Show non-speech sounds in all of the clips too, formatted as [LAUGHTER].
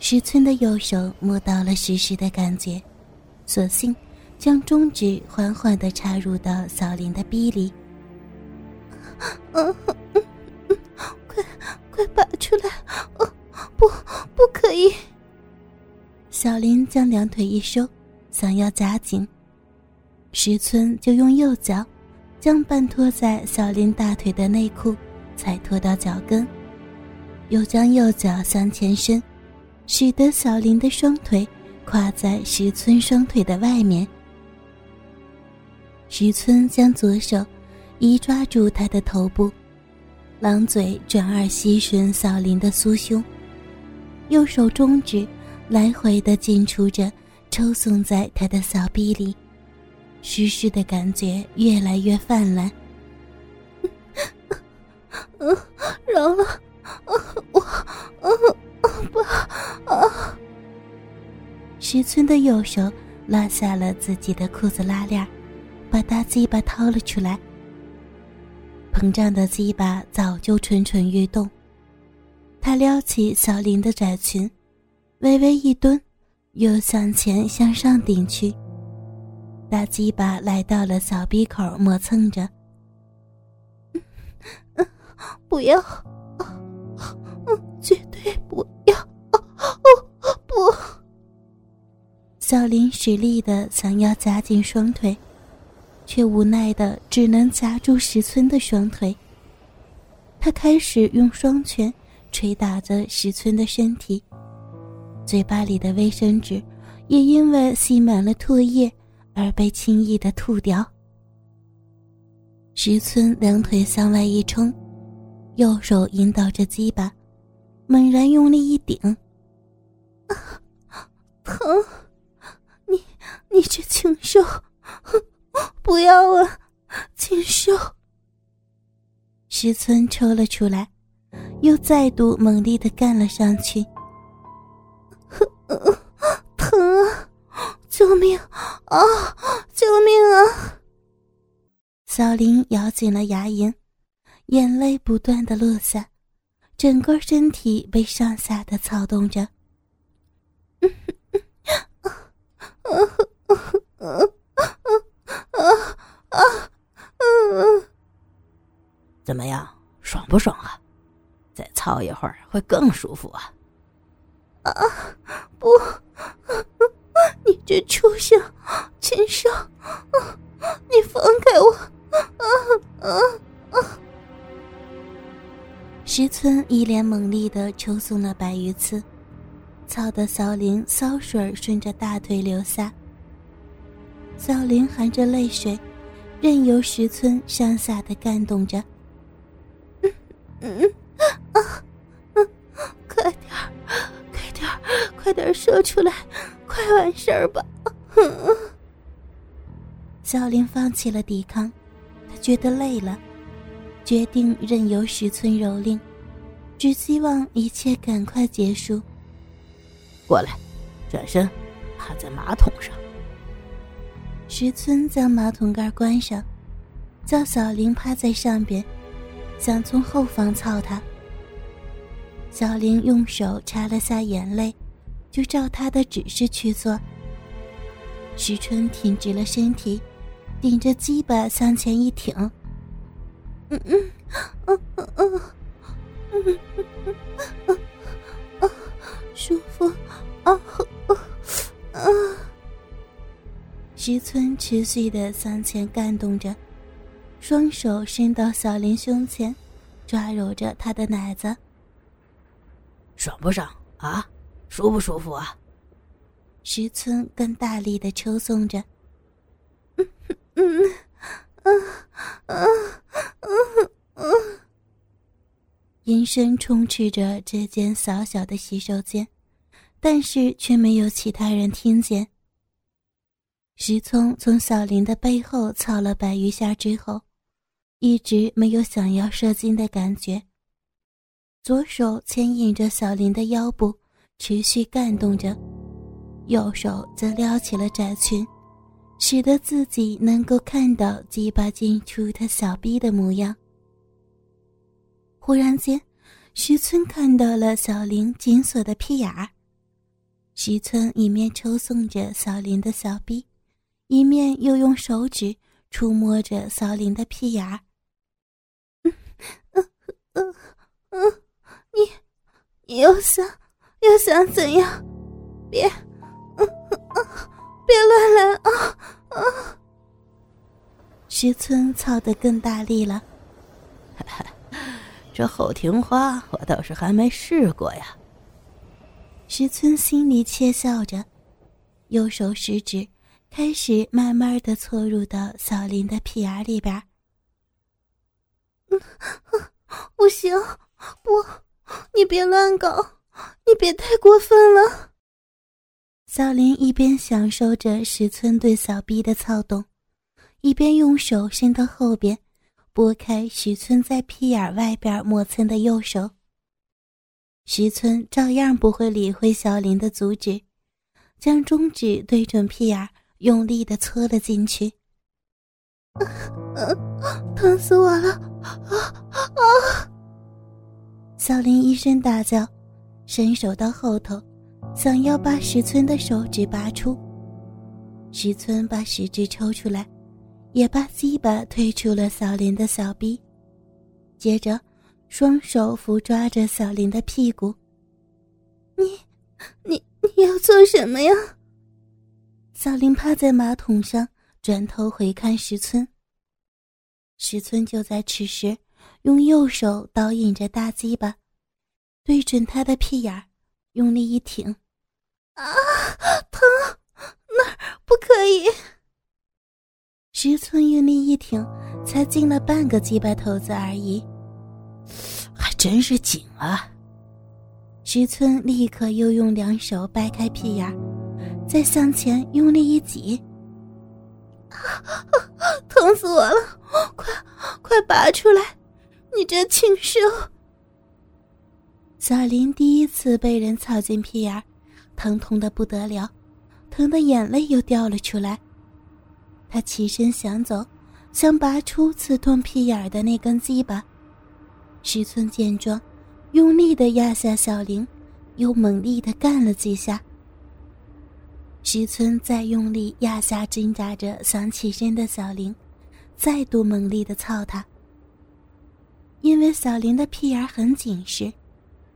石村的右手摸到了实时的感觉，索性将中指缓缓地插入到小林的逼里。嗯 [LAUGHS] 嗯嗯，快快拔出来！哦，不，不可以！小林将两腿一收，想要夹紧，石村就用右脚将半拖在小林大腿的内裤踩拖到脚跟，又将右脚向前伸。使得小林的双腿跨在石村双腿的外面。石村将左手一抓住他的头部，狼嘴转而吸吮小林的酥胸，右手中指来回的进出着，抽送在他的小臂里，湿湿的感觉越来越泛滥。嗯，[LAUGHS] 饶了，[LAUGHS] 我，[LAUGHS] 嗯。不！石村的右手拉下了自己的裤子拉链，把大鸡巴掏了出来。膨胀的鸡巴早就蠢蠢欲动，他撩起小林的窄裙，微微一蹲，又向前向上顶去。大鸡巴来到了小鼻口，磨蹭着。[LAUGHS] 不要！[LAUGHS] 绝对不要！[LAUGHS] 不！小林使力的想要夹紧双腿，却无奈的只能夹住石村的双腿。他开始用双拳捶打着石村的身体，嘴巴里的卫生纸也因为吸满了唾液而被轻易的吐掉。石村两腿向外一冲，右手引导着鸡巴。猛然用力一顶，啊疼！你这禽兽，不要啊，禽兽！石村抽了出来，又再度猛力的干了上去。疼啊！救命啊！救命啊！小林咬紧了牙龈，眼泪不断的落下。整个身体被上下的操动着，怎么样，爽不爽啊？再操一会儿会更舒服啊！啊，不，你这畜生，禽兽，你放开我！啊啊啊！石村一脸猛力的抽送了白鱼刺，操的骚林骚水顺着大腿流下。小林含着泪水，任由石村上下的干动着。嗯啊嗯，快点快点快点说出来，快完事儿吧！[LAUGHS] 小林放弃了抵抗，他觉得累了。决定任由石村蹂躏，只希望一切赶快结束。过来，转身，趴在马桶上。石村将马桶盖关上，叫小林趴在上边，想从后方操他。小玲用手擦了下眼泪，就照他的指示去做。石春挺直了身体，顶着鸡巴向前一挺。嗯嗯嗯嗯嗯嗯嗯嗯，舒服啊啊啊！石村持续的向前干动着，双手伸到小林胸前，抓揉着他的奶子。爽不爽啊？舒不舒服啊？石村更大力的抽送着。嗯嗯嗯嗯。阴声充斥着这间小小的洗手间，但是却没有其他人听见。石聪从小林的背后操了百余下之后，一直没有想要射精的感觉。左手牵引着小林的腰部，持续干动着，右手则撩起了窄裙，使得自己能够看到鸡巴进出他小臂的模样。忽然间，徐村看到了小林紧锁的屁眼儿，石村一面抽送着小林的小臂，一面又用手指触摸着小林的屁眼儿。嗯嗯，你你又想又想怎样？别，嗯嗯，别乱来啊啊！石村操得更大力了。[LAUGHS] 这后庭花我倒是还没试过呀。石村心里窃笑着，右手食指开始慢慢的搓入到小林的屁眼里边。嗯，不行，不，你别乱搞，你别太过分了。小林一边享受着石村对小臂的操动，一边用手伸到后边，拨开石村在屁眼外边磨蹭的右手。石村照样不会理会小林的阻止，将中指对准屁眼，用力的搓了进去。啊 [LAUGHS] 啊疼死我了！啊啊！小林一声大叫，伸手到后头，想要把石村的手指拔出。石村把食指抽出来，也把鸡巴推出了小林的小臂，接着。双手扶抓着小林的屁股，你，你，你要做什么呀？小林趴在马桶上，转头回看石村。石村就在此时，用右手倒引着大鸡巴，对准他的屁眼用力一挺，啊，疼！那儿不可以。石村用力一挺，才进了半个鸡巴头子而已。还真是紧啊！石村立刻又用两手掰开屁眼，再向前用力一挤，啊疼死我了！快快拔出来！你这禽兽！小林第一次被人操进屁眼，疼痛的不得了，疼的眼泪又掉了出来。他起身想走，想拔出刺痛屁眼的那根鸡巴。石村见状，用力的压下小林，又猛力的干了几下。石村再用力压下挣扎着想起身的小林，再度猛力的操他。因为小林的屁眼很紧实，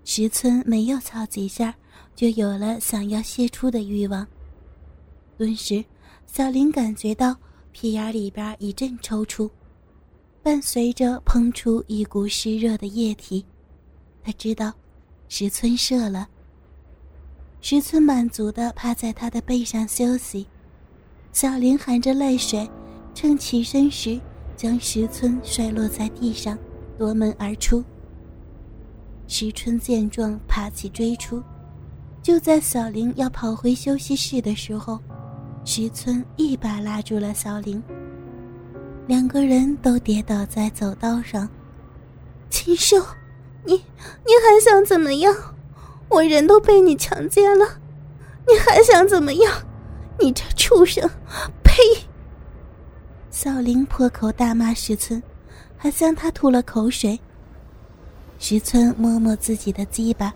石村没有操几下，就有了想要泄出的欲望。顿时，小林感觉到屁眼里边一阵抽搐。伴随着喷出一股湿热的液体，他知道石村射了。石村满足的趴在他的背上休息，小林含着泪水，趁起身时将石村摔落在地上，夺门而出。石村见状，爬起追出，就在小林要跑回休息室的时候，石村一把拉住了小林。两个人都跌倒在走道上，禽兽，你你还想怎么样？我人都被你强奸了，你还想怎么样？你这畜生！呸！小林破口大骂石村，还向他吐了口水。石村摸摸自己的鸡巴，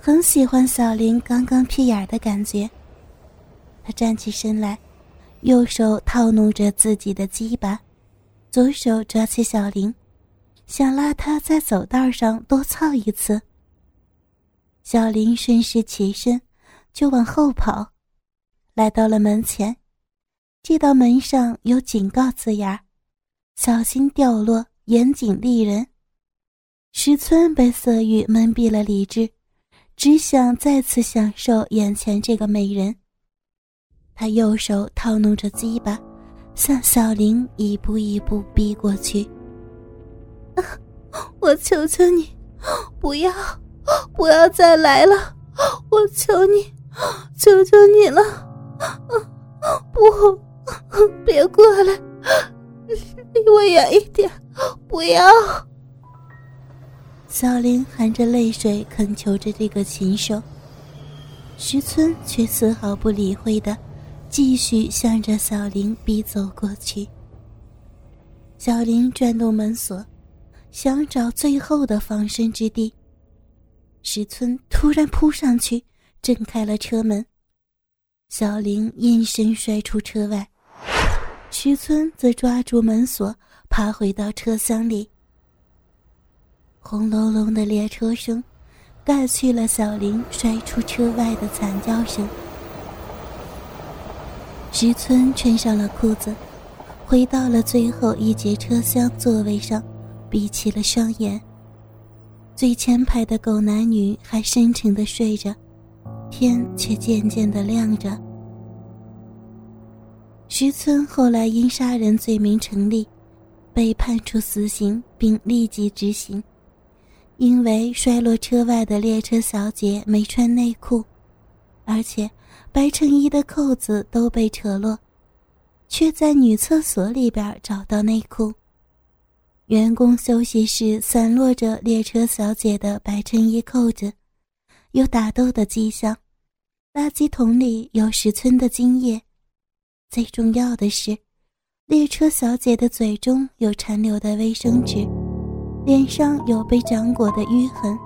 很喜欢小林刚刚屁眼的感觉。他站起身来。右手套弄着自己的鸡巴，左手抓起小林，想拉他在走道上多操一次。小林顺势起身，就往后跑，来到了门前，记到门上有警告字眼小心掉落，严谨厉人。石村被色欲蒙蔽了理智，只想再次享受眼前这个美人。他右手套弄着鸡巴，向小林一步一步逼过去。我求求你，不要，不要再来了！我求你，求求你了！不，[LAUGHS] 别过来，[GASPS] 离我远一点！不要！小林含着泪水恳求着这个禽兽，石村却丝毫不理会的。继续向着小林逼走过去。小林转动门锁，想找最后的防身之地。石村突然扑上去，震开了车门。小林应声摔出车外，徐村则抓住门锁，爬回到车厢里。轰隆隆的列车声，盖去了小林摔出车外的惨叫声。徐村穿上了裤子，回到了最后一节车厢座位上，闭起了双眼。最前排的狗男女还深沉的睡着，天却渐渐的亮着。石村后来因杀人罪名成立，被判处死刑，并立即执行。因为摔落车外的列车小姐没穿内裤，而且。白衬衣的扣子都被扯落，却在女厕所里边找到内裤。员工休息室散落着列车小姐的白衬衣扣子，有打斗的迹象。垃圾桶里有石村的精液。最重要的是，列车小姐的嘴中有残留的卫生纸，脸上有被掌过的淤痕，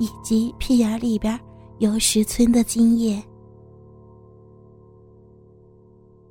以及屁眼里边有石村的精液。